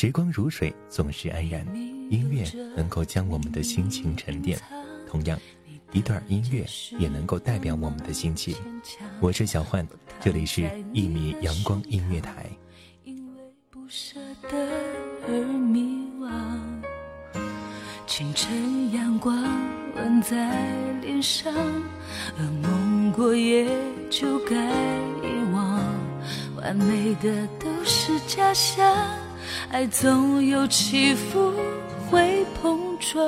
时光如水，总是安然。音乐能够将我们的心情沉淀，同样，一段音乐也能够代表我们的心情。我是小焕，这里是一米阳光音乐台。因为不舍得而迷惘，清晨阳光吻在脸上，噩梦过也就该遗忘，完美的都是假象。爱总有起伏，会碰撞，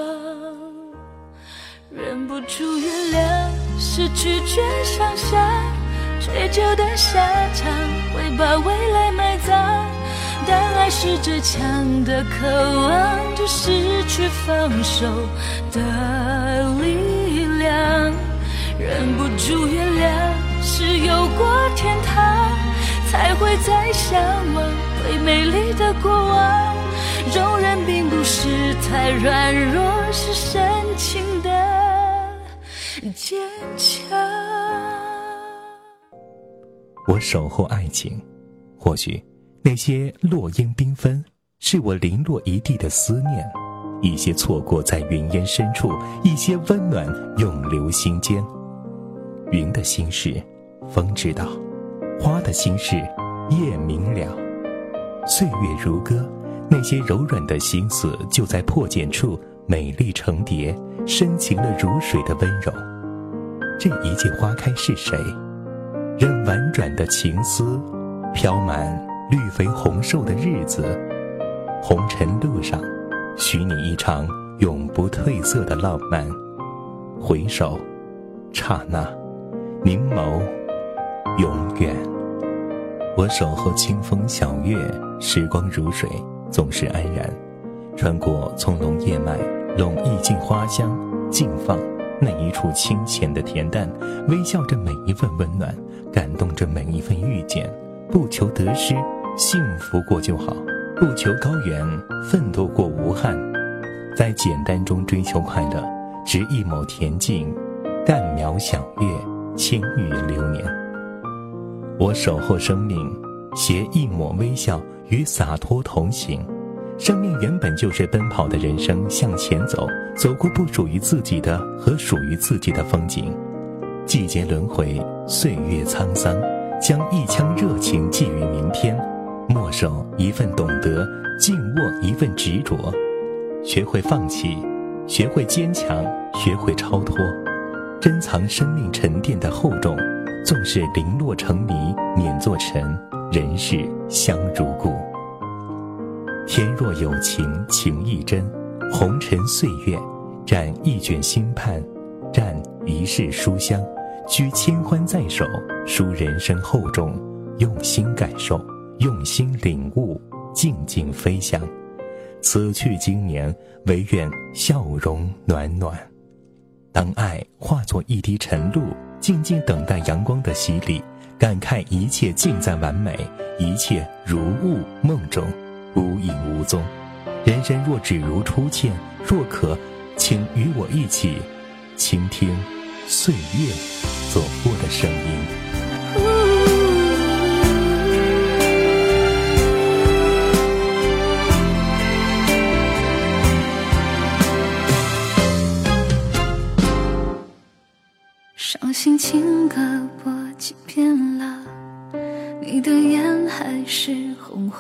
忍不住原谅，是拒绝想象，追究的下场会把未来埋葬。但爱是最强的渴望，就失去放手的力量。忍不住原谅，是有过天堂，才会再向往。最美丽的过往，容忍并不是太软弱，是深情的坚强。我守候爱情，或许那些落英缤纷，是我零落一地的思念；一些错过在云烟深处，一些温暖永留心间。云的心事，风知道；花的心事，夜明了。岁月如歌，那些柔软的心思就在破茧处美丽成蝶，深情了如水的温柔。这一季花开是谁？任婉转的情思飘满绿肥红瘦的日子，红尘路上，许你一场永不褪色的浪漫。回首，刹那，凝眸，永远。我守候清风晓月。时光如水，总是安然。穿过葱茏叶脉，拢意境花香，静放那一处清浅的恬淡，微笑着每一份温暖，感动着每一份遇见。不求得失，幸福过就好；不求高远，奋斗过无憾。在简单中追求快乐，执一抹恬静，淡描晓月，轻语流年。我守候生命，携一抹微笑。与洒脱同行，生命原本就是奔跑的人生，向前走，走过不属于自己的和属于自己的风景。季节轮回，岁月沧桑，将一腔热情寄予明天，默守一份懂得，静握一份执着，学会放弃，学会坚强，学会超脱，珍藏生命沉淀的厚重。纵使零落成泥，碾作尘。人世相如故，天若有情情亦真，红尘岁月展一卷心盼，蘸一世书香，居千欢在手，书人生厚重，用心感受，用心领悟，静静飞翔。此去经年，唯愿笑容暖暖。当爱化作一滴晨露，静静等待阳光的洗礼。感慨一切尽在完美，一切如雾梦中，无影无踪。人生若只如初见，若可，请与我一起倾听岁月走过的声音。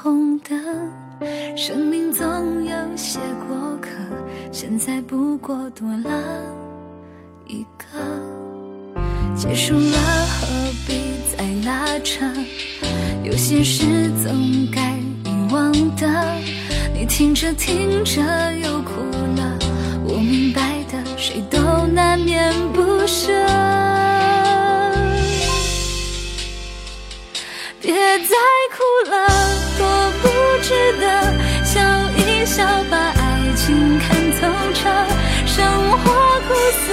红灯，生命总有些过客，现在不过多了一个。结束了何必再拉扯？有些事总该遗忘的。你听着听着又哭了，我明白的，谁都难免不舍。笑，把爱情看透彻。生活苦涩，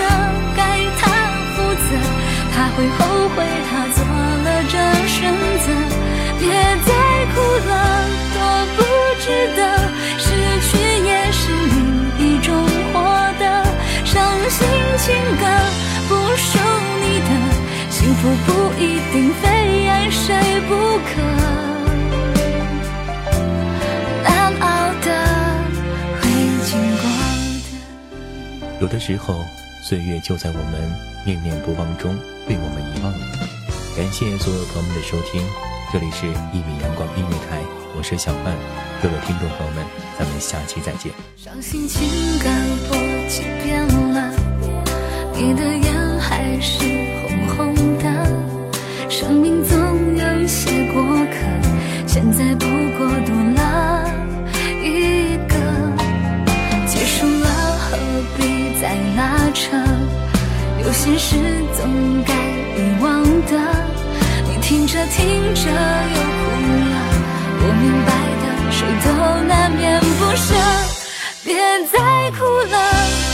该他负责。他会后悔，他做了这选择。别再哭了，多不值得。失去也是另一种获得。伤心情歌不属你的，幸福不一定非爱谁。不可有的时候，岁月就在我们念念不忘中被我们遗忘了。感谢所有朋友们的收听，这里是一米阳光音乐台，我是小范，各位听众朋友们，咱们下期再见。伤心情感播几遍了，你的眼还是红红的，生命总是总该遗忘的。你听着听着又哭了，我明白的，谁都难免不舍。别再哭了，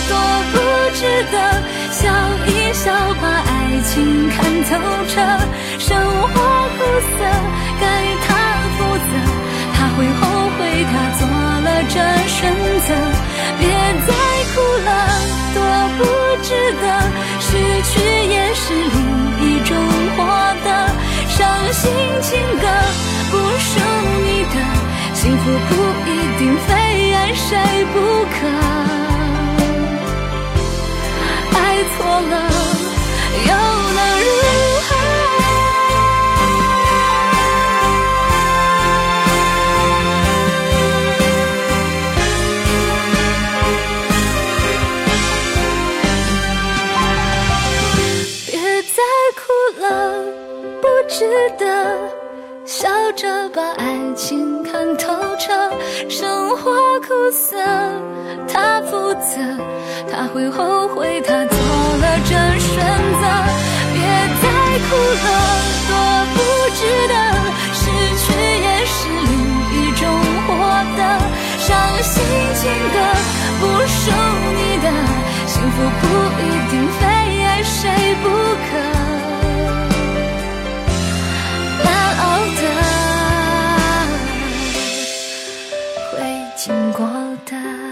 多不值得。笑一笑，把爱情看透彻。生活苦涩，该他负责，他会后悔，他做了这选择。别不顾一苦涩，他负责，他会后悔他做了这选择。别再哭了，所不值得失去也是另一种获得。伤心情歌不属你的幸福，不一定非爱谁不可。过的